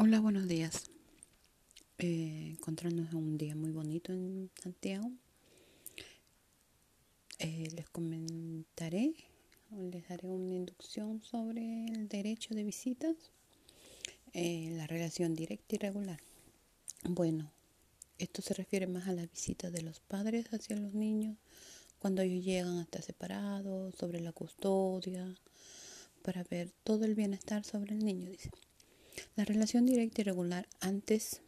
Hola, buenos días. Eh, encontrándonos un día muy bonito en Santiago. Eh, les comentaré les daré una inducción sobre el derecho de visitas, eh, la relación directa y regular. Bueno, esto se refiere más a la visita de los padres hacia los niños cuando ellos llegan hasta separados, sobre la custodia, para ver todo el bienestar sobre el niño, dice. La relación directa y regular antes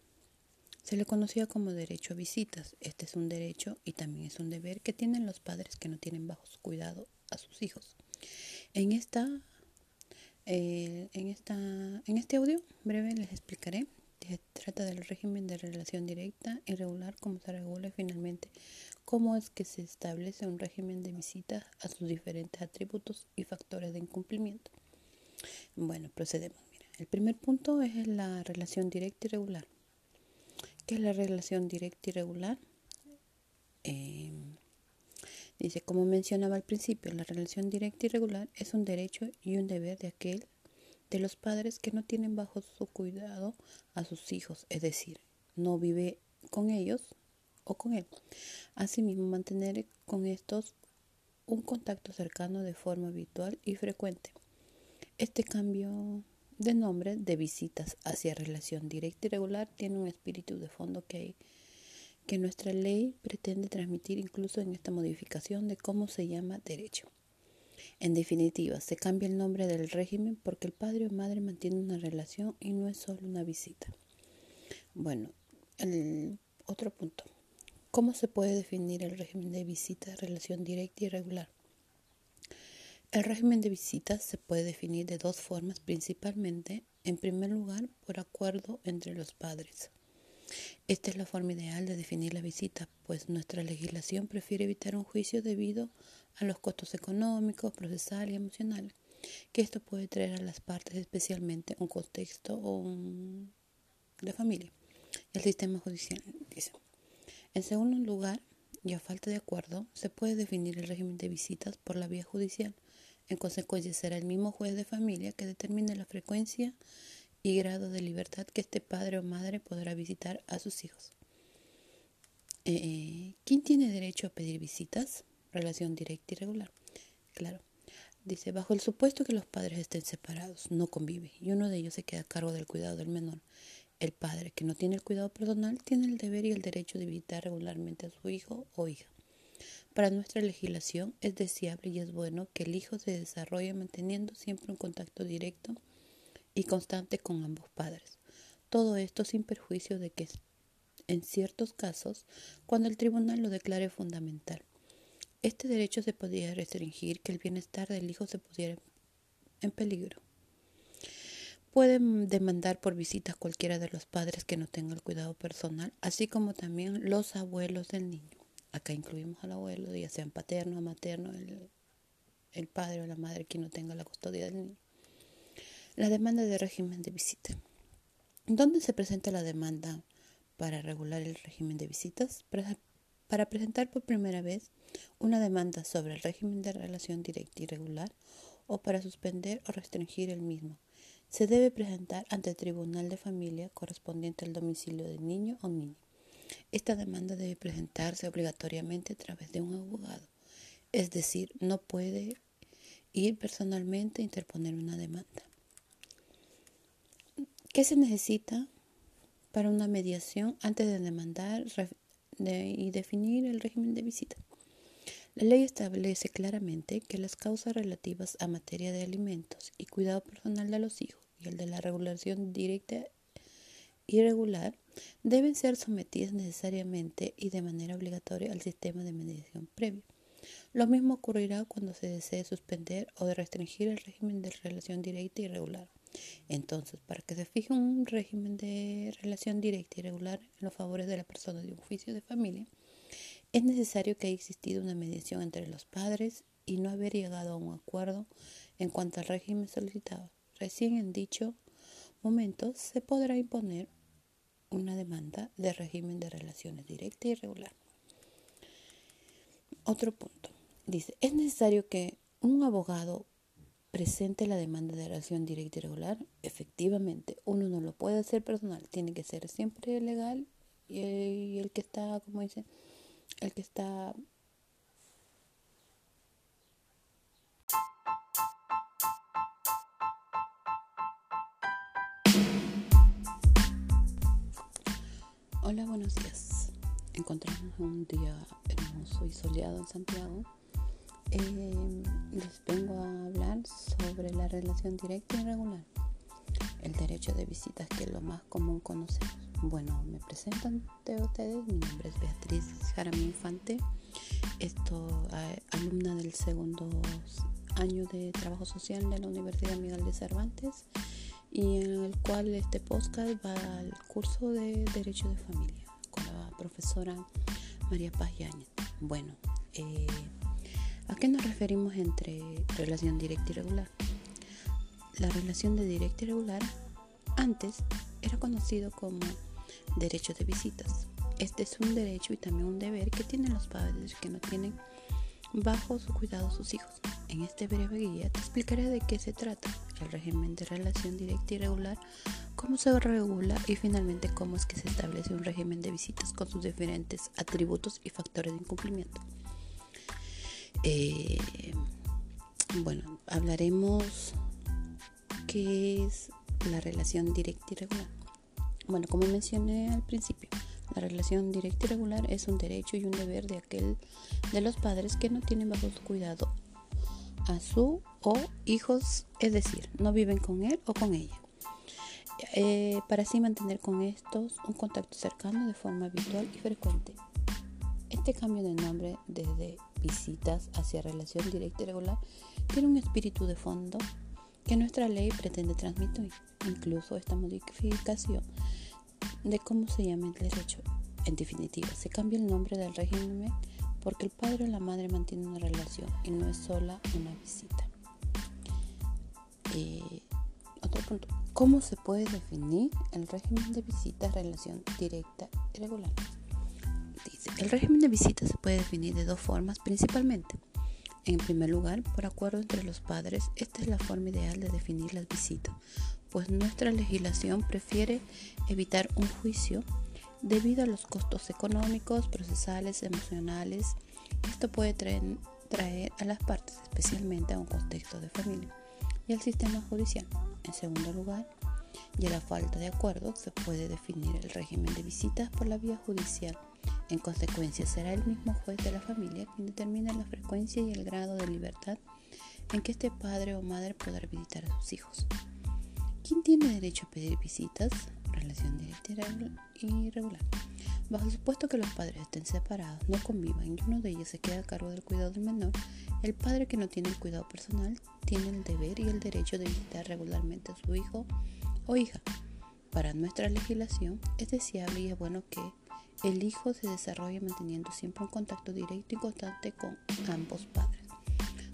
se le conocía como derecho a visitas. Este es un derecho y también es un deber que tienen los padres que no tienen bajo su cuidado a sus hijos. En esta, eh, en esta, en este audio breve les explicaré. Se trata del régimen de relación directa y regular, cómo se regula finalmente cómo es que se establece un régimen de visitas a sus diferentes atributos y factores de incumplimiento. Bueno, procedemos. El primer punto es la relación directa y regular. ¿Qué es la relación directa y regular? Em, dice, como mencionaba al principio, la relación directa y regular es un derecho y un deber de aquel de los padres que no tienen bajo su cuidado a sus hijos, es decir, no vive con ellos o con él. Asimismo, mantener con estos un contacto cercano de forma habitual y frecuente. Este cambio de nombre de visitas hacia relación directa y regular tiene un espíritu de fondo que, que nuestra ley pretende transmitir incluso en esta modificación de cómo se llama derecho. En definitiva, se cambia el nombre del régimen porque el padre o madre mantiene una relación y no es solo una visita. Bueno, el otro punto. ¿Cómo se puede definir el régimen de visita, relación directa y regular? El régimen de visitas se puede definir de dos formas principalmente, en primer lugar, por acuerdo entre los padres. Esta es la forma ideal de definir la visita, pues nuestra legislación prefiere evitar un juicio debido a los costos económicos, procesales y emocionales, que esto puede traer a las partes, especialmente un contexto o un... de familia. El sistema judicial dice. En segundo lugar, y a falta de acuerdo, se puede definir el régimen de visitas por la vía judicial, en consecuencia, será el mismo juez de familia que determine la frecuencia y grado de libertad que este padre o madre podrá visitar a sus hijos. Eh, ¿Quién tiene derecho a pedir visitas? Relación directa y regular. Claro. Dice, bajo el supuesto que los padres estén separados, no convive, y uno de ellos se queda a cargo del cuidado del menor. El padre que no tiene el cuidado personal tiene el deber y el derecho de visitar regularmente a su hijo o hija. Para nuestra legislación es deseable y es bueno que el hijo se desarrolle manteniendo siempre un contacto directo y constante con ambos padres. Todo esto sin perjuicio de que en ciertos casos, cuando el tribunal lo declare fundamental, este derecho se podría restringir que el bienestar del hijo se pusiera en peligro. Pueden demandar por visitas cualquiera de los padres que no tenga el cuidado personal, así como también los abuelos del niño. Acá incluimos al abuelo, ya sean paterno materno, el, padre o la madre quien no tenga la custodia del niño. La demanda de régimen de visita. ¿Dónde se presenta la demanda para regular el régimen de visitas? Para presentar por primera vez una demanda sobre el régimen de relación directa y regular o para suspender o restringir el mismo, se debe presentar ante el Tribunal de Familia correspondiente al domicilio del niño o niña. Esta demanda debe presentarse obligatoriamente a través de un abogado, es decir, no puede ir personalmente a interponer una demanda. ¿Qué se necesita para una mediación antes de demandar y definir el régimen de visita? La ley establece claramente que las causas relativas a materia de alimentos y cuidado personal de los hijos y el de la regulación directa irregular deben ser sometidas necesariamente y de manera obligatoria al sistema de mediación previo. Lo mismo ocurrirá cuando se desee suspender o restringir el régimen de relación directa y regular. Entonces, para que se fije un régimen de relación directa y regular en los favores de la persona de un juicio de familia, es necesario que haya existido una mediación entre los padres y no haber llegado a un acuerdo en cuanto al régimen solicitado. Recién en dicho momento se podrá imponer una demanda de régimen de relaciones directa y regular. Otro punto. Dice, es necesario que un abogado presente la demanda de relación directa y regular, efectivamente, uno no lo puede hacer personal, tiene que ser siempre legal y el que está, como dice, el que está Hola, buenos días. Encontramos un día hermoso y soleado en Santiago. Eh, les vengo a hablar sobre la relación directa y regular. El derecho de visitas, que es lo más común conocemos. Bueno, me presento ante ustedes. Mi nombre es Beatriz Jaramí Infante. Esto, alumna del segundo año de trabajo social de la Universidad Miguel de Cervantes y en el cual este podcast va al curso de Derecho de Familia con la profesora María Paz Yáñez. Bueno, eh, ¿a qué nos referimos entre relación directa y regular? La relación de directa y regular antes era conocido como derecho de visitas. Este es un derecho y también un deber que tienen los padres que no tienen bajo su cuidado sus hijos. En este breve guía te explicaré de qué se trata el régimen de relación directa y regular, cómo se regula y finalmente cómo es que se establece un régimen de visitas con sus diferentes atributos y factores de incumplimiento. Eh, bueno, hablaremos qué es la relación directa y regular. Bueno, como mencioné al principio, la relación directa y regular es un derecho y un deber de aquel de los padres que no tienen bajo su cuidado a su o hijos, es decir, no viven con él o con ella. Eh, para así mantener con estos un contacto cercano de forma habitual y frecuente. Este cambio de nombre desde visitas hacia relación directa y regular tiene un espíritu de fondo que nuestra ley pretende transmitir. Incluso esta modificación de cómo se llama el derecho. En definitiva, se cambia el nombre del régimen porque el padre o la madre mantiene una relación y no es sola una visita. Eh, otro punto, ¿cómo se puede definir el régimen de visitas relación directa y regular? El régimen de visitas se puede definir de dos formas principalmente. En primer lugar, por acuerdo entre los padres, esta es la forma ideal de definir las visitas, pues nuestra legislación prefiere evitar un juicio debido a los costos económicos, procesales, emocionales esto puede traer, a las partes, especialmente a un contexto de familia y al sistema judicial. En segundo lugar, y a la falta de acuerdo, se puede definir el régimen de visitas por la vía judicial. En consecuencia, será el mismo juez de la familia quien determina la frecuencia y el grado de libertad en que este padre o madre podrá visitar a sus hijos. ¿Quién tiene derecho a pedir visitas? relación directa y regular. Bajo el supuesto que los padres estén separados, no convivan y uno de ellos se queda a cargo del cuidado del menor, el padre que no tiene el cuidado personal tiene el deber y el derecho de visitar regularmente a su hijo o hija. Para nuestra legislación es deseable y es bueno que el hijo se desarrolle manteniendo siempre un contacto directo y constante con ambos padres.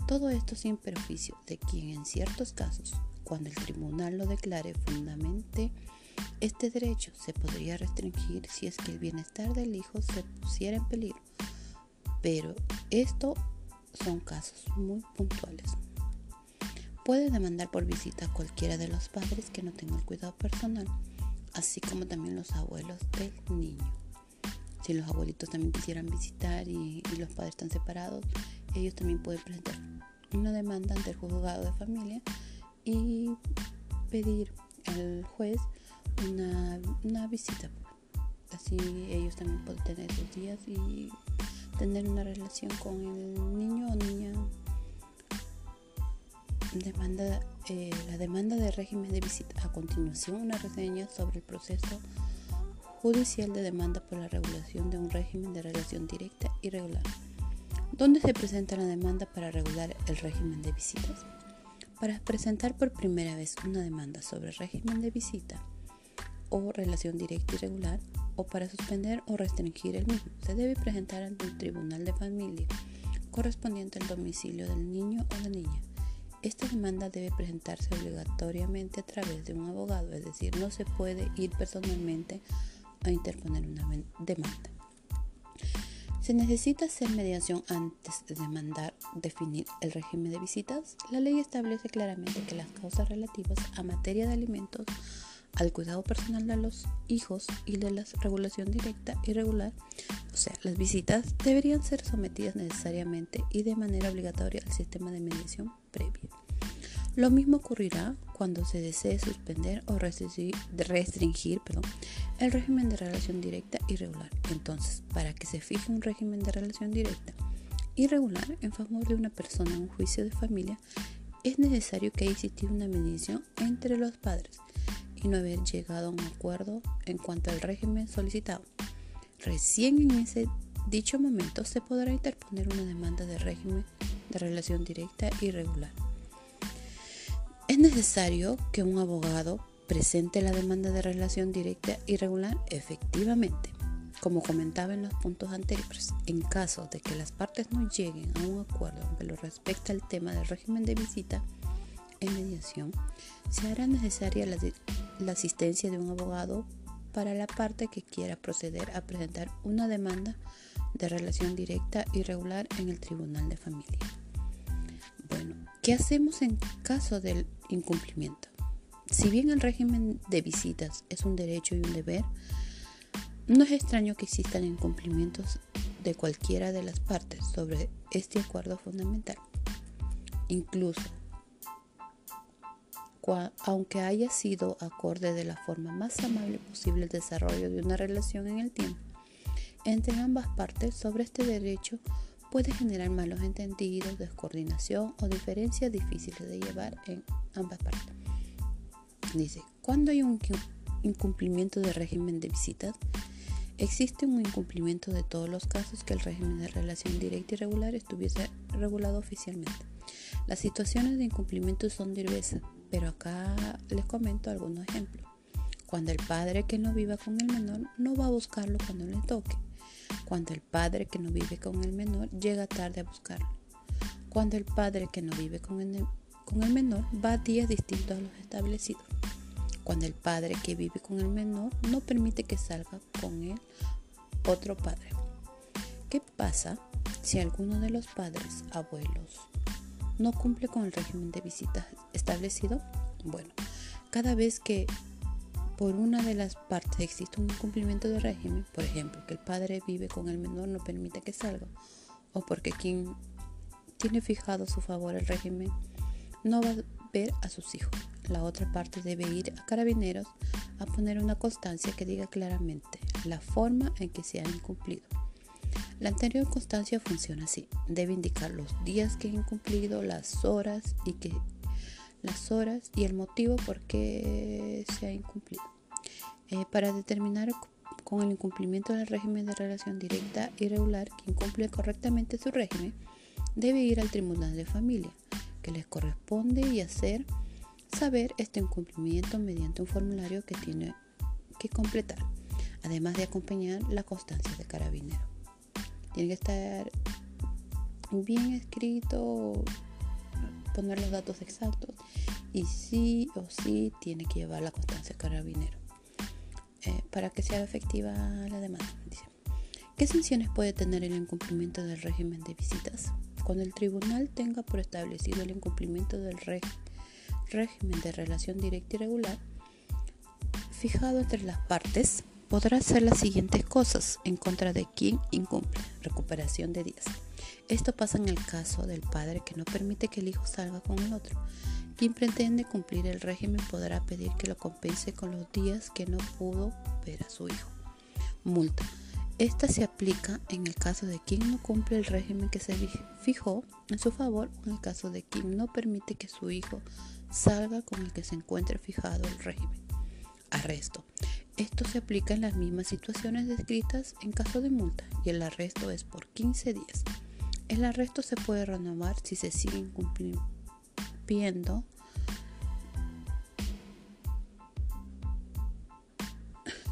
Todo esto sin perjuicio de quien en ciertos casos, cuando el tribunal lo declare fundamentalmente este derecho se podría restringir si es que el bienestar del hijo se pusiera en peligro, pero esto son casos muy puntuales. Puede demandar por visita a cualquiera de los padres que no tenga el cuidado personal, así como también los abuelos del niño. Si los abuelitos también quisieran visitar y, y los padres están separados, ellos también pueden presentar una demanda ante el juzgado de familia y pedir al juez una, visita. Así ellos también pueden tener sus días y tener una relación con el niño o niña. Demanda, eh, la demanda de régimen de visita. A continuación, una reseña sobre el proceso judicial de demanda por la regulación de un régimen de relación directa y regular. ¿Dónde se presenta la demanda para regular el régimen de visitas? Para presentar por primera vez una demanda sobre régimen de visita, o relación directa y regular o para suspender o restringir el mismo. Se debe presentar ante el tribunal de familia correspondiente al domicilio del niño o la niña. Esta demanda debe presentarse obligatoriamente a través de un abogado, es decir, no se puede ir personalmente a interponer una demanda. ¿Se necesita hacer mediación antes de demandar definir el régimen de visitas? La ley establece claramente que las causas relativas a materia de alimentos, al cuidado personal de los hijos y de la regulación directa y regular, o sea, las visitas, deberían ser sometidas necesariamente y de manera obligatoria al sistema de mediación previa. Lo mismo ocurrirá cuando se desee suspender o restringir, el régimen de relación directa y regular. Entonces, para que se fije un régimen de relación directa y regular en favor de una persona en un juicio de familia, es necesario que haya una mediación entre los padres y no haber llegado a un acuerdo en cuanto al régimen solicitado. Recién en ese dicho momento se podrá interponer una demanda de régimen de relación directa y regular. Es necesario que un abogado presente la demanda de relación directa y regular efectivamente. Como comentaba en los puntos anteriores, en caso de que las partes no lleguen a un acuerdo en lo al tema del régimen de visita en mediación, se hará necesaria la, la asistencia de un abogado para la parte que quiera proceder a presentar una demanda de relación directa y regular en el Tribunal de Familia. Bueno, ¿qué hacemos en caso del incumplimiento? Si bien el régimen de visitas es un derecho y un deber, no es extraño que existan incumplimientos de cualquiera de las partes sobre este acuerdo fundamental. Incluso, aunque haya sido acorde de la forma más amable posible el desarrollo de una relación en el tiempo, entre ambas partes sobre este derecho puede generar malos entendidos, descoordinación o diferencias difíciles de llevar en ambas partes. Dice, cuando hay un incumplimiento de régimen de visitas, existe un incumplimiento de todos los casos que el régimen de relación directa y regular estuviese regulado oficialmente. Las situaciones de incumplimiento son diversas, pero acá les comento algunos ejemplos. Cuando el padre que no viva con el menor no va a buscarlo cuando le toque cuando el padre que no vive con el menor llega tarde a buscarlo. Cuando el padre que no vive con el, con el menor va a días distintos a los establecidos. Cuando el padre que vive con el menor no permite que salga con él otro padre. ¿Qué pasa si alguno de los padres, abuelos, no cumple con el régimen de visitas establecido? Bueno, cada vez que por una de las partes existe un incumplimiento de régimen, por ejemplo, que el padre vive con el menor no permite que salga, o porque quien tiene fijado su favor el régimen no va a ver a sus hijos. La otra parte debe ir a carabineros a poner una constancia que diga claramente la forma en que se ha incumplido. La anterior constancia funciona así. Debe indicar los días que ha incumplido, las horas y que las horas y el motivo por qué se ha incumplido. Eh, para determinar con el incumplimiento del régimen de relación directa y regular, quien cumple correctamente su régimen debe ir al tribunal de familia, que les corresponde y hacer saber este incumplimiento mediante un formulario que tiene que completar, además de acompañar la constancia de carabinero. Tiene que estar bien escrito, poner los datos exactos y sí o sí tiene que llevar la constancia carabinero eh, para que sea efectiva la demanda. ¿Qué sanciones puede tener el incumplimiento del régimen de visitas? Cuando el tribunal tenga por establecido el incumplimiento del régimen de relación directa y regular, fijado entre las partes, podrá hacer las siguientes cosas en contra de quien incumple. Recuperación de días. Esto pasa en el caso del padre que no permite que el hijo salga con el otro. Quien pretende cumplir el régimen podrá pedir que lo compense con los días que no pudo ver a su hijo. Multa. Esta se aplica en el caso de quien no cumple el régimen que se fijó en su favor o en el caso de quien no permite que su hijo salga con el que se encuentre fijado el régimen. Arresto. Esto se aplica en las mismas situaciones descritas en caso de multa y el arresto es por 15 días. El arresto se puede renovar si se sigue incumpliendo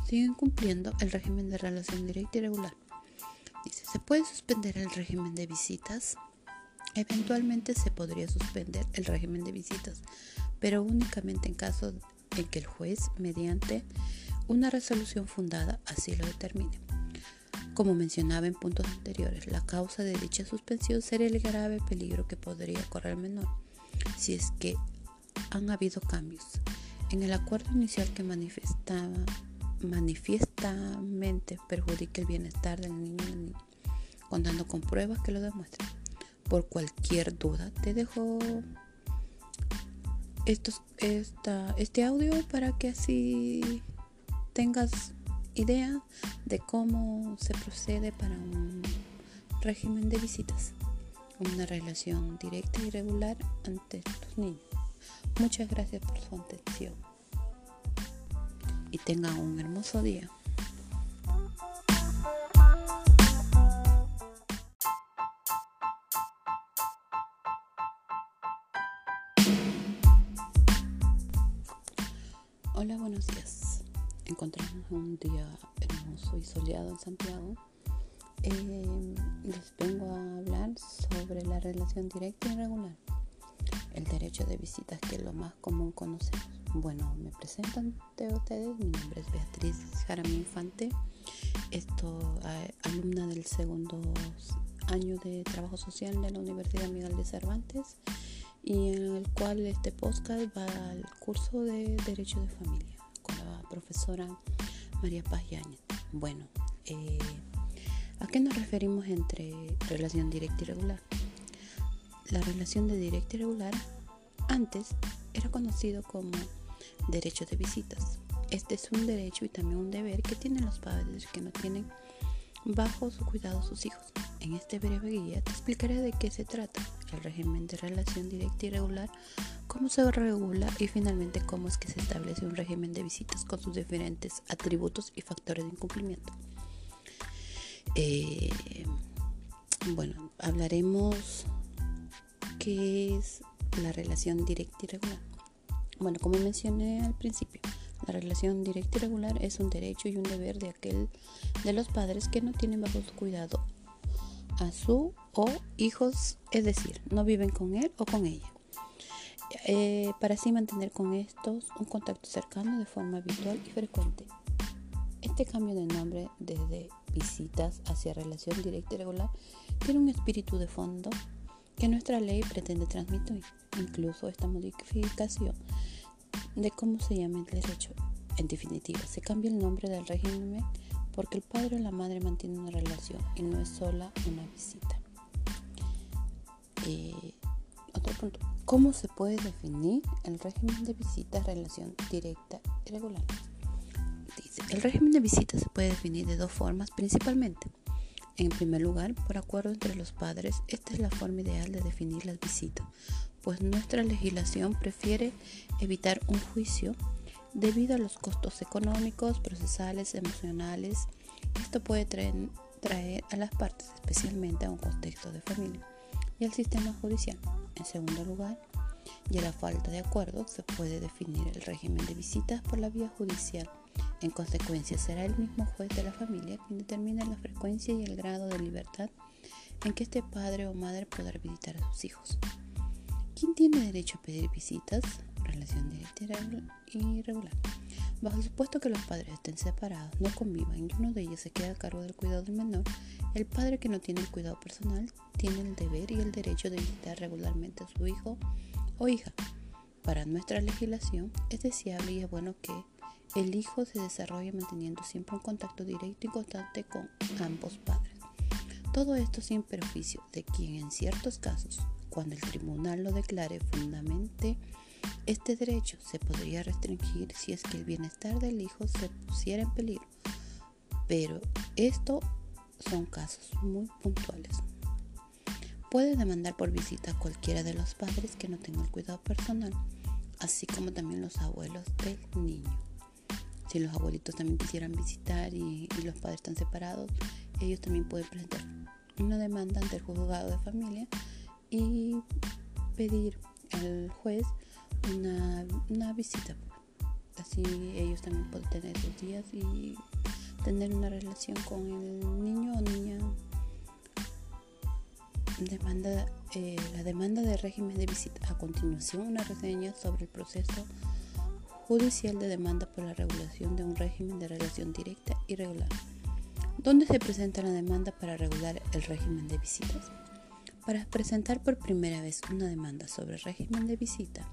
siguen cumpliendo el régimen de relación directa y regular. Dice, ¿se puede suspender el régimen de visitas? Eventualmente se podría suspender el régimen de visitas, pero únicamente en caso en que el juez, mediante una resolución fundada así lo determine. Como mencionaba en puntos anteriores, la causa de dicha suspensión sería el grave peligro que podría correr el menor si es que han habido cambios en el acuerdo inicial que manifestaba manifiestamente perjudica el bienestar del niño y la niña, contando con pruebas que lo demuestren. Por cualquier duda, te dejo estos, esta, este audio para que así tengas idea de cómo se procede para un régimen de visitas, una relación directa y regular ante estos niños. Muchas gracias por su atención y tengan un hermoso día. Hermoso y soleado en Santiago. Eh, les vengo a hablar sobre la relación directa y regular, el derecho de visitas que es lo más común conocemos. Bueno, me presento ante ustedes. Mi nombre es Beatriz Jaramí Infante. Esto, alumna del segundo año de trabajo social de la Universidad Miguel de Cervantes y en el cual este podcast va al curso de Derecho de Familia con la profesora María Paz Yáñez. Bueno, eh, ¿a qué nos referimos entre relación directa y regular? La relación de directa y regular antes era conocido como derecho de visitas. Este es un derecho y también un deber que tienen los padres que no tienen bajo su cuidado sus hijos. En este breve guía te explicaré de qué se trata, el régimen de relación directa y regular, cómo se regula y finalmente cómo es que se establece un régimen de visitas con sus diferentes atributos y factores de incumplimiento. Eh, bueno, hablaremos qué es la relación directa y regular. Bueno, como mencioné al principio, la relación directa y regular es un derecho y un deber de aquel de los padres que no tienen bajo su cuidado a su o hijos, es decir, no viven con él o con ella. Eh, para así mantener con estos un contacto cercano de forma habitual y frecuente. Este cambio de nombre desde visitas hacia relación directa y regular tiene un espíritu de fondo que nuestra ley pretende transmitir. Incluso esta modificación de cómo se llama el derecho. En definitiva, se cambia el nombre del régimen porque el padre o la madre mantiene una relación y no es sola una visita. Eh, otro punto. ¿Cómo se puede definir el régimen de visitas relación directa y regular? Dice, el régimen de visitas se puede definir de dos formas principalmente. En primer lugar, por acuerdo entre los padres, esta es la forma ideal de definir las visitas, pues nuestra legislación prefiere evitar un juicio debido a los costos económicos, procesales, emocionales. Esto puede traer, a las partes, especialmente a un contexto de familia, y al sistema judicial. En segundo lugar, y a la falta de acuerdo, se puede definir el régimen de visitas por la vía judicial en consecuencia, será el mismo juez de la familia quien determina la frecuencia y el grado de libertad en que este padre o madre podrá visitar a sus hijos. ¿Quién tiene derecho a pedir visitas? Relación directa y regular. Bajo el supuesto que los padres estén separados, no convivan y uno de ellos se queda a cargo del cuidado del menor, el padre que no tiene el cuidado personal tiene el deber y el derecho de visitar regularmente a su hijo o hija. Para nuestra legislación es deseable y es bueno que el hijo se desarrolla manteniendo siempre un contacto directo y constante con ambos padres. Todo esto sin perjuicio de quien en ciertos casos, cuando el tribunal lo declare fundamente, este derecho se podría restringir si es que el bienestar del hijo se pusiera en peligro. Pero esto son casos muy puntuales. Puede demandar por visita a cualquiera de los padres que no tenga el cuidado personal, así como también los abuelos del niño si los abuelitos también quisieran visitar y, los padres están separados, ellos también pueden presentar una demanda ante el juzgado de familia y pedir al juez una, una visita. Así ellos también pueden tener sus días y tener una relación con el niño o niña. Demanda, eh, la demanda de régimen de visita. A continuación, una reseña sobre el proceso judicial de demanda por la regulación de un régimen de relación directa y regular. ¿Dónde se presenta la demanda para regular el régimen de visitas? Para presentar por primera vez una demanda sobre régimen de visita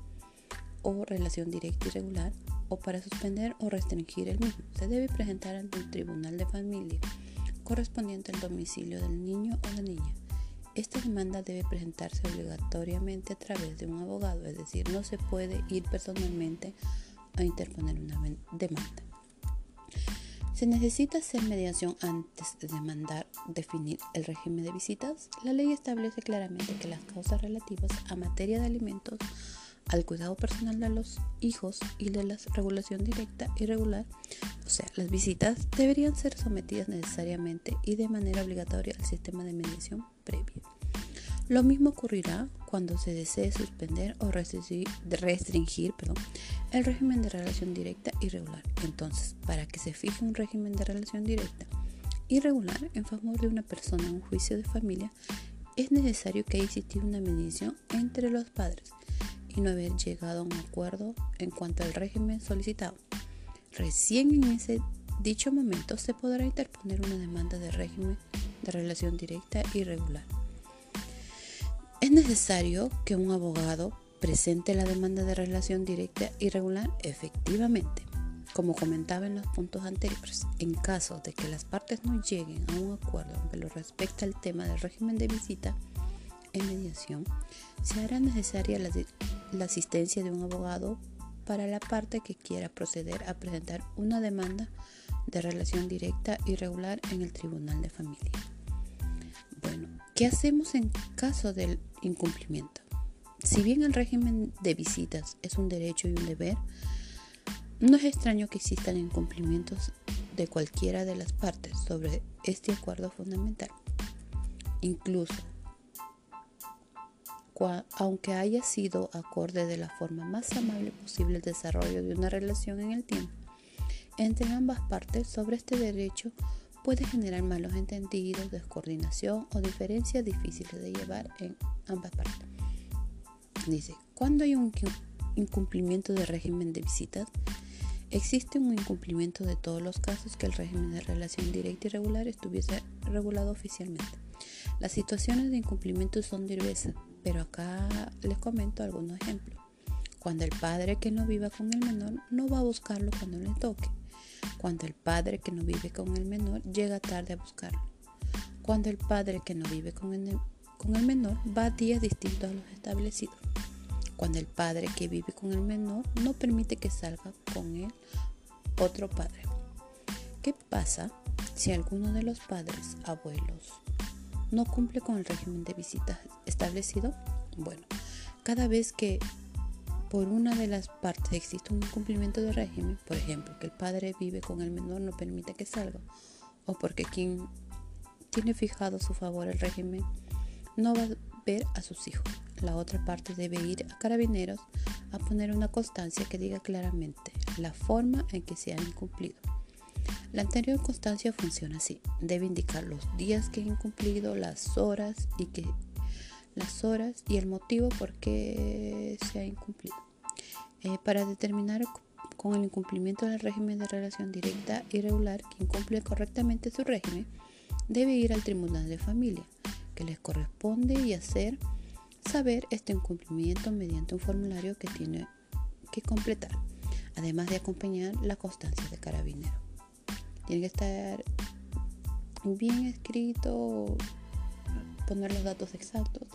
o relación directa y regular, o para suspender o restringir el mismo, se debe presentar ante el Tribunal de Familia correspondiente al domicilio del niño o la niña. Esta demanda debe presentarse obligatoriamente a través de un abogado, es decir, no se puede ir personalmente a interponer una demanda. ¿Se necesita hacer mediación antes de mandar definir el régimen de visitas? La ley establece claramente que las causas relativas a materia de alimentos, al cuidado personal de los hijos y de la regulación directa y regular, o sea, las visitas, deberían ser sometidas necesariamente y de manera obligatoria al sistema de mediación previo. Lo mismo ocurrirá cuando se desee suspender o restringir, el régimen de relación directa y regular. Entonces, para que se fije un régimen de relación directa y regular en favor de una persona en un juicio de familia, es necesario que haya existido una mediación entre los padres y no haber llegado a un acuerdo en cuanto al régimen solicitado. Recién en ese dicho momento se podrá interponer una demanda de régimen de relación directa y regular. Es necesario que un abogado presente la demanda de relación directa y regular efectivamente. Como comentaba en los puntos anteriores, en caso de que las partes no lleguen a un acuerdo en lo respecta al tema del régimen de visita en mediación, se hará necesaria la, asistencia de un abogado para la parte que quiera proceder a presentar una demanda de relación directa y regular en el Tribunal de Familia. Bueno, ¿qué hacemos en caso del incumplimiento? Si bien el régimen de visitas es un derecho y un deber, no es extraño que existan incumplimientos de cualquiera de las partes sobre este acuerdo fundamental. Incluso, aunque haya sido acorde de la forma más amable posible el desarrollo de una relación en el tiempo, entre ambas partes sobre este derecho puede generar malos entendidos, descoordinación o diferencias difíciles de llevar en ambas partes. Dice, cuando hay un incumplimiento del régimen de visitas, existe un incumplimiento de todos los casos que el régimen de relación directa y regular estuviese regulado oficialmente. Las situaciones de incumplimiento son diversas, pero acá les comento algunos ejemplos. Cuando el padre que no viva con el menor no va a buscarlo cuando le toque cuando el padre que no vive con el menor llega tarde a buscarlo. Cuando el padre que no vive con el, con el menor va a días distintos a los establecidos. Cuando el padre que vive con el menor no permite que salga con él otro padre. ¿Qué pasa si alguno de los padres, abuelos, no cumple con el régimen de visitas establecido? Bueno, cada vez que por una de las partes existe un incumplimiento de régimen, por ejemplo, que el padre vive con el menor no permite que salga, o porque quien tiene fijado su favor el régimen no va a ver a sus hijos. La otra parte debe ir a carabineros a poner una constancia que diga claramente la forma en que se ha incumplido. La anterior constancia funciona así. Debe indicar los días que ha incumplido, las horas y que las horas y el motivo por qué se ha incumplido. Eh, para determinar con el incumplimiento del régimen de relación directa y regular, quien cumple correctamente su régimen debe ir al tribunal de familia, que les corresponde y hacer saber este incumplimiento mediante un formulario que tiene que completar, además de acompañar la constancia de carabinero. Tiene que estar bien escrito, poner los datos exactos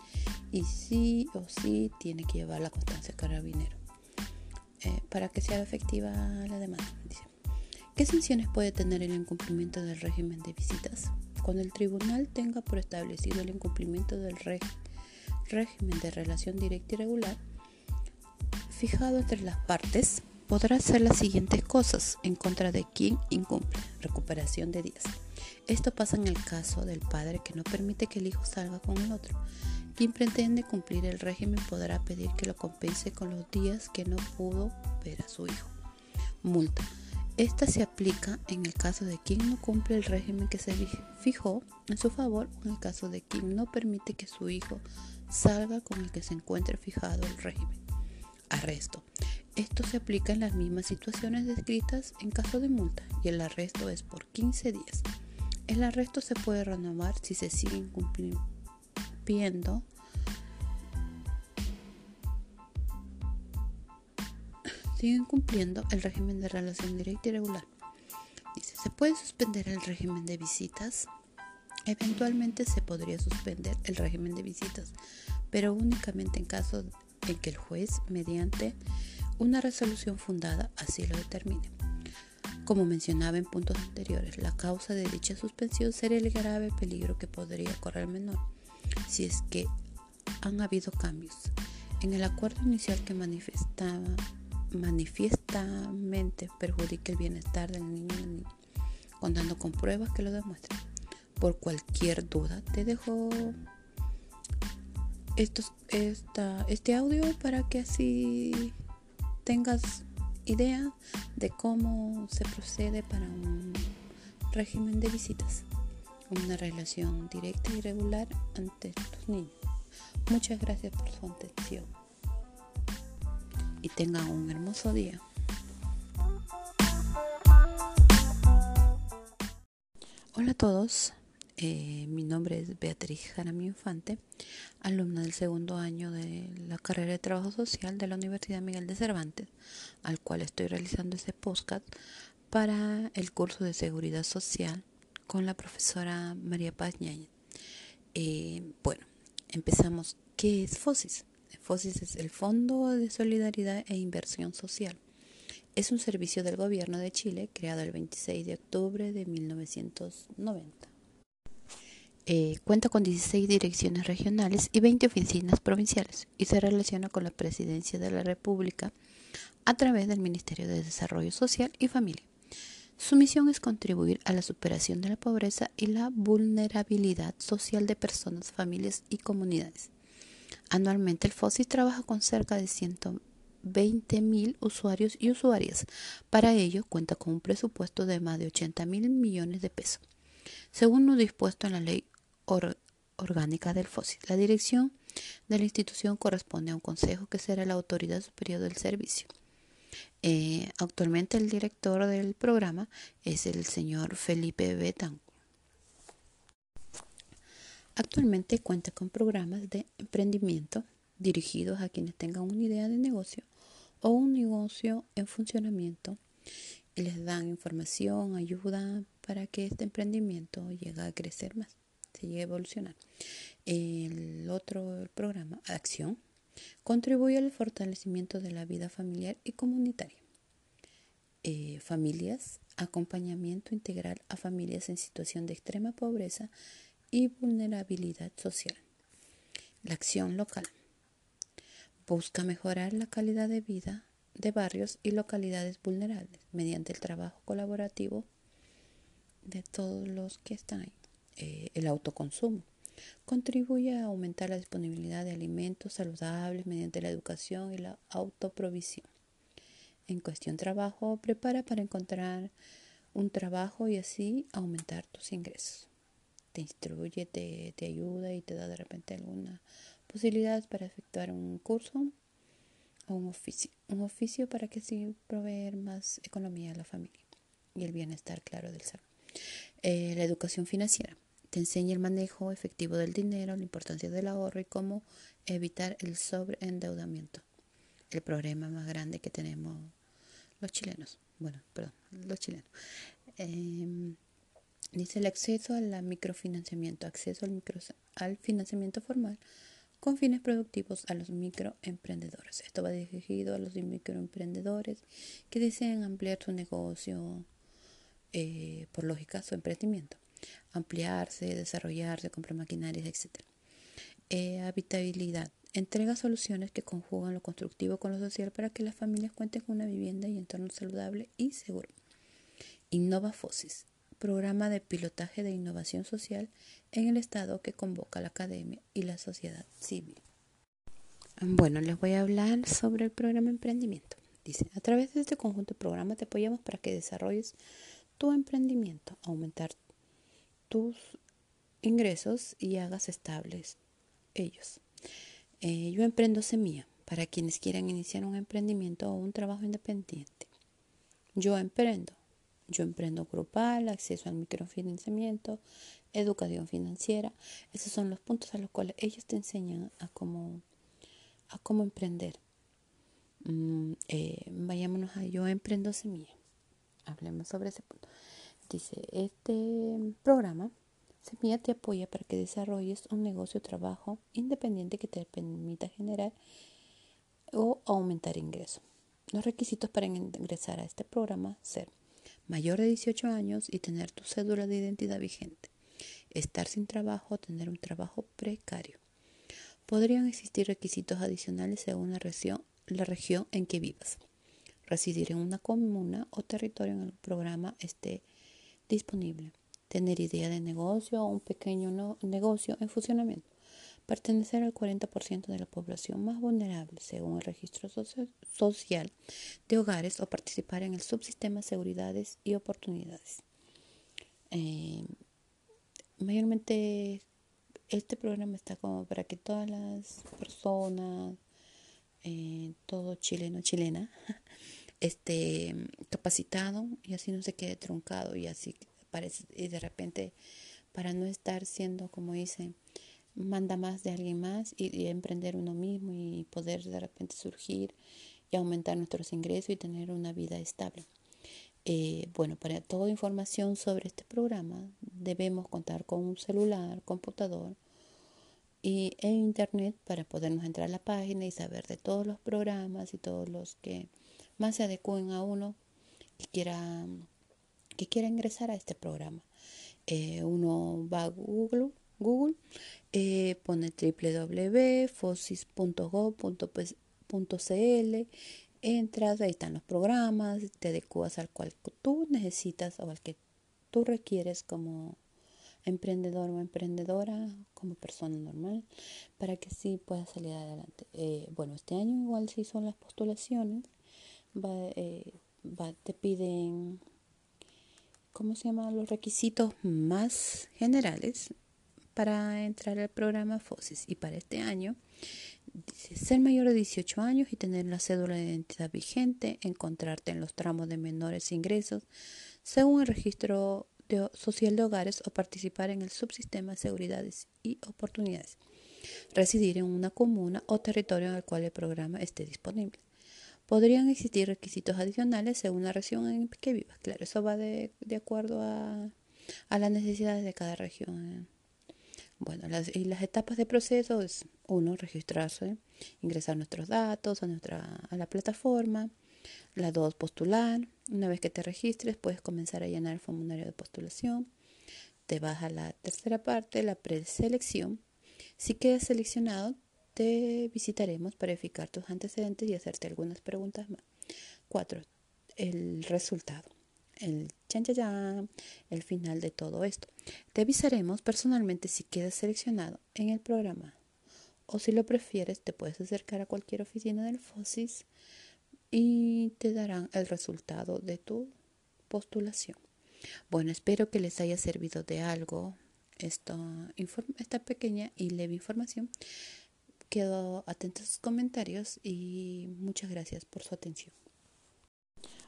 y sí o sí tiene que llevar la constancia de carabinero eh, para que sea efectiva la demanda. ¿Qué sanciones puede tener el incumplimiento del régimen de visitas? Cuando el tribunal tenga por establecido el incumplimiento del régimen de relación directa y regular, fijado entre las partes, podrá hacer las siguientes cosas en contra de quien incumple. Recuperación de días. Esto pasa en el caso del padre que no permite que el hijo salga con el otro. Quien pretende cumplir el régimen podrá pedir que lo compense con los días que no pudo ver a su hijo. Multa. Esta se aplica en el caso de quien no cumple el régimen que se fijó en su favor o en el caso de quien no permite que su hijo salga con el que se encuentre fijado el régimen. Arresto. Esto se aplica en las mismas situaciones descritas en caso de multa y el arresto es por 15 días. El arresto se puede renovar si se sigue incumpliendo siguen cumpliendo el régimen de relación directa y regular. Dice, se puede suspender el régimen de visitas. Eventualmente se podría suspender el régimen de visitas, pero únicamente en caso en que el juez, mediante una resolución fundada, así lo determine. Como mencionaba en puntos anteriores, la causa de dicha suspensión sería el grave peligro que podría correr el menor, si es que han habido cambios en el acuerdo inicial que manifestaba manifiestamente perjudique el bienestar del niño o la niña, contando con pruebas que lo demuestren. Por cualquier duda, te dejo estos, esta, este audio para que así tengas idea de cómo se procede para un régimen de visitas, una relación directa y regular ante tus niños. Muchas gracias por su atención y tengan un hermoso día. Hola a todos, eh, mi nombre es Beatriz Jaramillo Infante, alumna del segundo año de la carrera de Trabajo Social de la Universidad Miguel de Cervantes, al cual estoy realizando este podcast para el curso de Seguridad Social con la profesora María Paz Ñañez. Eh, bueno, empezamos. ¿Qué es FOSIS? FOSIS es el Fondo de Solidaridad e Inversión Social. Es un servicio del gobierno de Chile creado el 26 de octubre de 1990. Eh, cuenta con 16 direcciones regionales y 20 oficinas provinciales y se relaciona con la Presidencia de la República a través del Ministerio de Desarrollo Social y Familia. Su misión es contribuir a la superación de la pobreza y la vulnerabilidad social de personas, familias y comunidades. Anualmente el FOSIS trabaja con cerca de 120 mil usuarios y usuarias. Para ello cuenta con un presupuesto de más de 80 mil millones de pesos. Según lo dispuesto en la ley orgánica del FOSIS, la dirección de la institución corresponde a un consejo que será la autoridad superior del servicio. Eh, actualmente el director del programa es el señor Felipe Betancourt. Actualmente cuenta con programas de emprendimiento dirigidos a quienes tengan una idea de negocio o un negocio en funcionamiento y les dan información, ayuda para que este emprendimiento llegue a crecer más, se llegue a evolucionar. El otro programa, Acción, contribuye al fortalecimiento de la vida familiar y comunitaria. Eh, familias, acompañamiento integral a familias en situación de extrema pobreza y vulnerabilidad social. La acción local busca mejorar la calidad de vida de barrios y localidades vulnerables mediante el trabajo colaborativo de todos los que están ahí. Eh, el autoconsumo contribuye a aumentar la disponibilidad de alimentos saludables mediante la educación y la autoprovisión. En cuestión trabajo, prepara para encontrar un trabajo y así aumentar tus ingresos te instruye, te, te ayuda y te da de repente alguna posibilidad para efectuar un curso o un oficio. Un oficio para que así proveer más economía a la familia y el bienestar, claro, del ser. Eh, la educación financiera te enseña el manejo efectivo del dinero, la importancia del ahorro y cómo evitar el sobreendeudamiento. El problema más grande que tenemos los chilenos. Bueno, perdón, los chilenos. Eh, Dice el acceso al microfinanciamiento, acceso al, micro, al financiamiento formal con fines productivos a los microemprendedores. Esto va dirigido a los microemprendedores que desean ampliar su negocio, eh, por lógica, su emprendimiento, ampliarse, desarrollarse, comprar maquinarias, etc. Eh, habitabilidad. Entrega soluciones que conjugan lo constructivo con lo social para que las familias cuenten con una vivienda y entorno saludable y seguro. Innova Fosis programa de pilotaje de innovación social en el Estado que convoca la academia y la sociedad civil. Bueno, les voy a hablar sobre el programa Emprendimiento. Dice, a través de este conjunto de programas te apoyamos para que desarrolles tu emprendimiento, aumentar tus ingresos y hagas estables ellos. Eh, yo emprendo Semilla para quienes quieran iniciar un emprendimiento o un trabajo independiente. Yo emprendo Yo Emprendo Grupal, acceso al microfinanciamiento, educación financiera. Esos son los puntos a los cuales ellos te enseñan a cómo, a cómo emprender. Mm, eh, vayámonos a Yo Emprendo Semilla. Hablemos sobre ese punto. Dice, este programa Semilla te apoya para que desarrolles un negocio o trabajo independiente que te permita generar o aumentar ingresos. Los requisitos para ingresar a este programa ser mayor de 18 años y tener tu cédula de identidad vigente, estar sin trabajo o tener un trabajo precario. Podrían existir requisitos adicionales según la región, la región en que vivas. Residir en una comuna o territorio en el programa esté disponible. Tener idea de negocio o un pequeño negocio en funcionamiento pertenecer al 40% de la población más vulnerable según el registro social de hogares o participar en el subsistema de seguridades y oportunidades. Eh, mayormente este programa está como para que todas las personas, eh, todo chileno, chilena, esté capacitado y así no se quede truncado y así parece, y de repente para no estar siendo como dicen manda más de alguien más y, emprender uno mismo y poder de repente surgir y aumentar nuestros ingresos y tener una vida estable. Eh, bueno, para toda información sobre este programa debemos contar con un celular, computador y, e internet para podernos entrar a la página y saber de todos los programas y todos los que más se adecúen a uno que quiera, que quiera ingresar a este programa. Eh, uno va a Google Google, eh, pone www.fosis.gov.cl, entras, ahí están los programas, te adecuas al cual tú necesitas o al que tú requieres como emprendedor o emprendedora, como persona normal, para que sí puedas salir adelante. Eh, bueno, este año igual sí son las postulaciones, eh, te piden, ¿cómo se llaman? Los requisitos más generales para entrar al programa FOSIS y para este año ser mayor de 18 años y tener la cédula de identidad vigente, encontrarte en los tramos de menores ingresos según el registro social de hogares o participar en el subsistema de seguridades y oportunidades. Residir en una comuna o territorio en el cual el programa esté disponible. Podrían existir requisitos adicionales según la región en que vivas. Claro, eso va de, acuerdo a, a las necesidades de cada región. Bueno, las, y las etapas de proceso es uno, registrarse, ingresar nuestros datos a, nuestra, a la plataforma. La dos, postular. Una vez que te registres, puedes comenzar a llenar el formulario de postulación. Te vas a la tercera parte, la preselección. Si quedas seleccionado, te visitaremos para verificar tus antecedentes y hacerte algunas preguntas más. Cuatro, el resultado el chan, chan, el final de todo esto. Te avisaremos personalmente si quedas seleccionado en el programa. O si lo prefieres, te puedes acercar a cualquier oficina del FOSIS y te darán el resultado de tu postulación. Bueno, espero que les haya servido de algo esta pequeña y leve información. Quedo atento a sus comentarios y muchas gracias por su atención.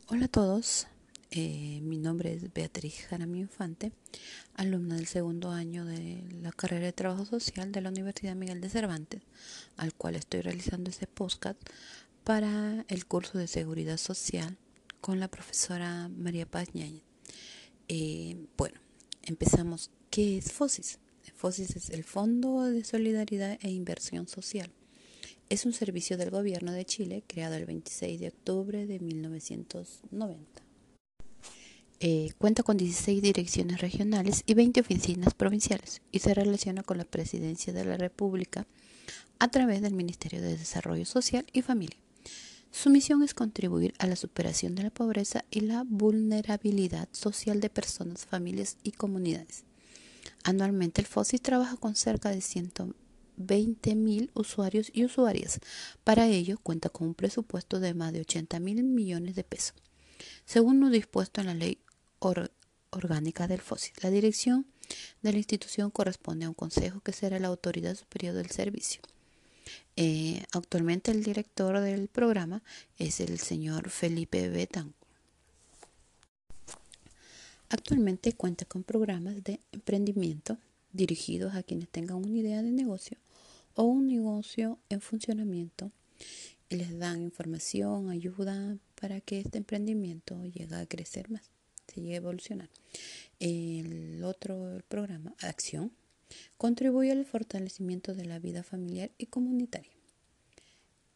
Hola a todos. Eh, mi nombre es Beatriz Jaramillo Infante, alumna del segundo año de la carrera de Trabajo Social de la Universidad Miguel de Cervantes, al cual estoy realizando este podcast para el curso de Seguridad Social con la profesora María Paz Ñañez. Eh, bueno, empezamos. ¿Qué es FOSIS? FOSIS es el Fondo de Solidaridad e Inversión Social. Es un servicio del gobierno de Chile creado el 26 de octubre de 1990. Eh, cuenta con 16 direcciones regionales y 20 oficinas provinciales y se relaciona con la Presidencia de la República a través del Ministerio de Desarrollo Social y Familia. Su misión es contribuir a la superación de la pobreza y la vulnerabilidad social de personas, familias y comunidades. Anualmente el FOSI trabaja con cerca de 120 mil usuarios y usuarias. Para ello cuenta con un presupuesto de más de 80 mil millones de pesos. Según lo dispuesto en la Ley orgánica del FOSI. La dirección de la institución corresponde a un consejo que será la autoridad superior del servicio. Eh, actualmente el director del programa es el señor Felipe Betancourt. Actualmente cuenta con programas de emprendimiento dirigidos a quienes tengan una idea de negocio o un negocio en funcionamiento y les dan información, ayuda para que este emprendimiento llegue a crecer más, se llegue a evolucionar. El otro programa, Acción, contribuye al fortalecimiento de la vida familiar y comunitaria.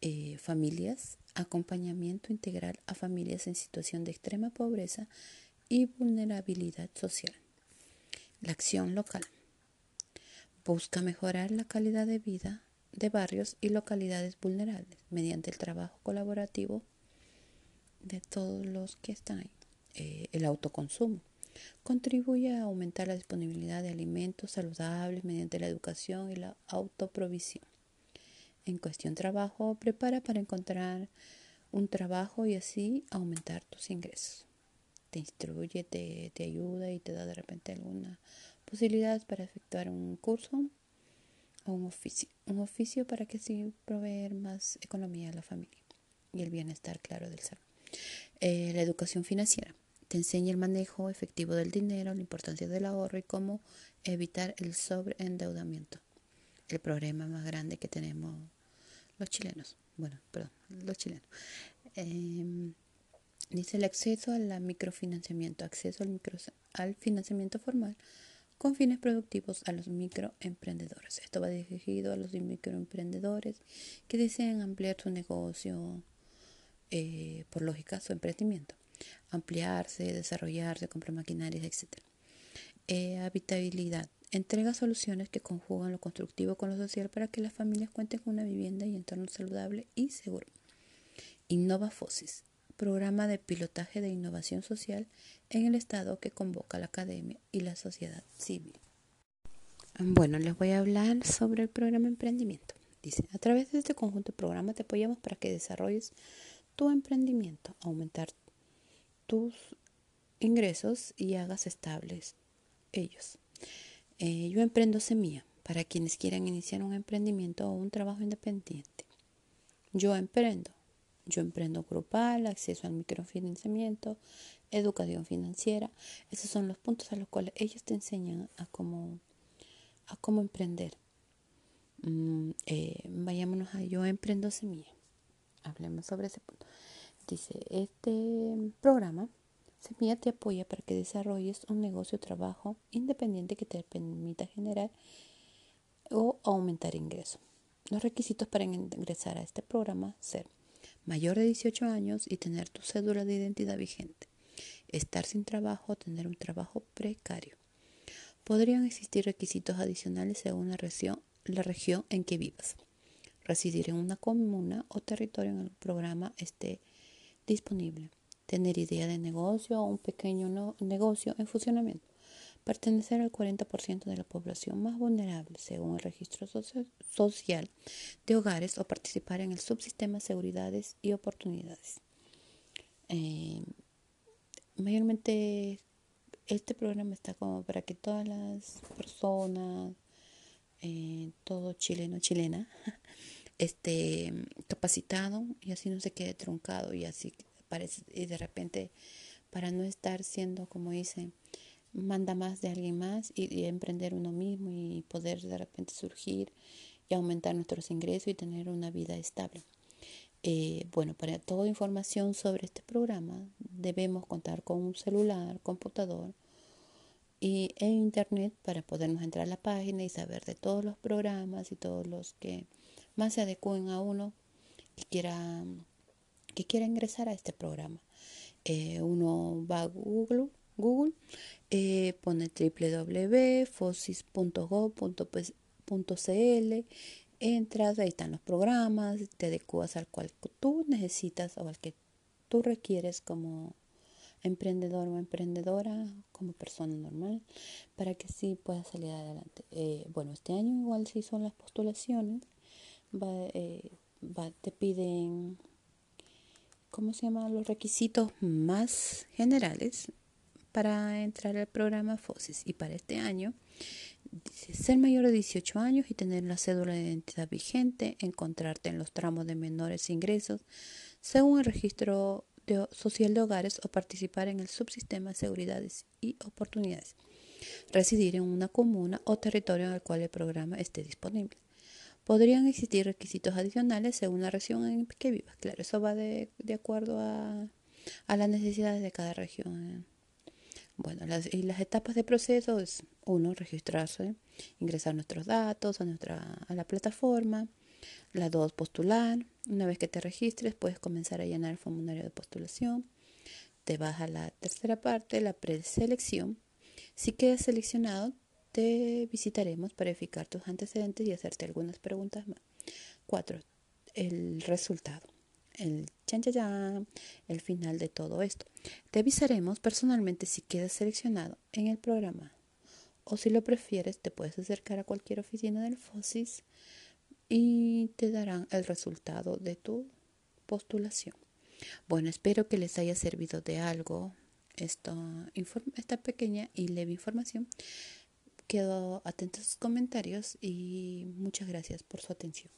Eh, familias, acompañamiento integral a familias en situación de extrema pobreza y vulnerabilidad social. La acción local busca mejorar la calidad de vida de barrios y localidades vulnerables mediante el trabajo colaborativo de todos los que están ahí. Eh, el autoconsumo contribuye a aumentar la disponibilidad de alimentos saludables mediante la educación y la autoprovisión. En cuestión trabajo, prepara para encontrar un trabajo y así aumentar tus ingresos te instruye, te, te ayuda y te da de repente alguna posibilidad para efectuar un curso o un oficio. Un oficio para que sí proveer más economía a la familia y el bienestar, claro, del ser. Eh, la educación financiera te enseña el manejo efectivo del dinero, la importancia del ahorro y cómo evitar el sobreendeudamiento. El problema más grande que tenemos los chilenos. Bueno, perdón, los chilenos. Eh, Dice el acceso al microfinanciamiento, acceso al, micro, al financiamiento formal con fines productivos a los microemprendedores. Esto va dirigido a los microemprendedores que desean ampliar su negocio, eh, por lógica, su emprendimiento, ampliarse, desarrollarse, comprar maquinarias, etc. Eh, habitabilidad. Entrega soluciones que conjugan lo constructivo con lo social para que las familias cuenten con una vivienda y entorno saludable y seguro. Innova Fosis programa de pilotaje de innovación social en el Estado que convoca la academia y la sociedad civil. Bueno, les voy a hablar sobre el programa Emprendimiento. Dice, a través de este conjunto de programas te apoyamos para que desarrolles tu emprendimiento, aumentar tus ingresos y hagas estables ellos. Eh, yo emprendo semilla para quienes quieran iniciar un emprendimiento o un trabajo independiente. Yo emprendo yo emprendo grupal, acceso al microfinanciamiento, educación financiera. Esos son los puntos a los cuales ellos te enseñan a cómo, a cómo emprender. Mm, eh, vayámonos a Yo Emprendo Semilla. Hablemos sobre ese punto. Dice, este programa, Semilla te apoya para que desarrolles un negocio o trabajo independiente que te permita generar o aumentar ingresos. Los requisitos para ingresar a este programa ser mayor de 18 años y tener tu cédula de identidad vigente, estar sin trabajo o tener un trabajo precario. Podrían existir requisitos adicionales según la región, en que vivas. Residir en una comuna o territorio en el programa esté disponible. Tener idea de negocio o un pequeño negocio en funcionamiento pertenecer al 40% de la población más vulnerable según el registro social de hogares o participar en el subsistema de seguridades y oportunidades. Eh, mayormente este programa está como para que todas las personas, eh, todo chileno, chilena, esté capacitado y así no se quede truncado y así parece, y de repente para no estar siendo como dicen manda más de alguien más y, emprender uno mismo y poder de repente surgir y aumentar nuestros ingresos y tener una vida estable. Eh, bueno, para toda información sobre este programa debemos contar con un celular, computador y, e internet para podernos entrar a la página y saber de todos los programas y todos los que más se adecúen a uno que quiera, que quiera ingresar a este programa. Eh, uno va a Google Google, eh, pone www.fosis.gov.cl, entras, ahí están los programas, te adecuas al cual tú necesitas o al que tú requieres como emprendedor o emprendedora, como persona normal, para que sí puedas salir adelante. Eh, bueno, este año igual sí son las postulaciones, eh, te piden, ¿cómo se llaman? Los requisitos más generales para entrar al programa FOSIS y para este año ser mayor de 18 años y tener la cédula de identidad vigente, encontrarte en los tramos de menores ingresos según el registro social de hogares o participar en el subsistema de seguridades y oportunidades. Residir en una comuna o territorio en el cual el programa esté disponible. Podrían existir requisitos adicionales según la región en que vivas. Claro, eso va de, acuerdo a, las necesidades de cada región. Bueno, las, y las etapas de proceso es uno, registrarse, ingresar nuestros datos a, nuestra, a la plataforma. La dos, postular. Una vez que te registres, puedes comenzar a llenar el formulario de postulación. Te vas a la tercera parte, la preselección. Si quedas seleccionado, te visitaremos para verificar tus antecedentes y hacerte algunas preguntas más. 4. El resultado. Chan, el final de todo esto. Te avisaremos personalmente si quedas seleccionado en el programa. O si lo prefieres, te puedes acercar a cualquier oficina del FOSIS y te darán el resultado de tu postulación. Bueno, espero que les haya servido de algo esta, esta pequeña y leve información. Quedo atento a sus comentarios y muchas gracias por su atención.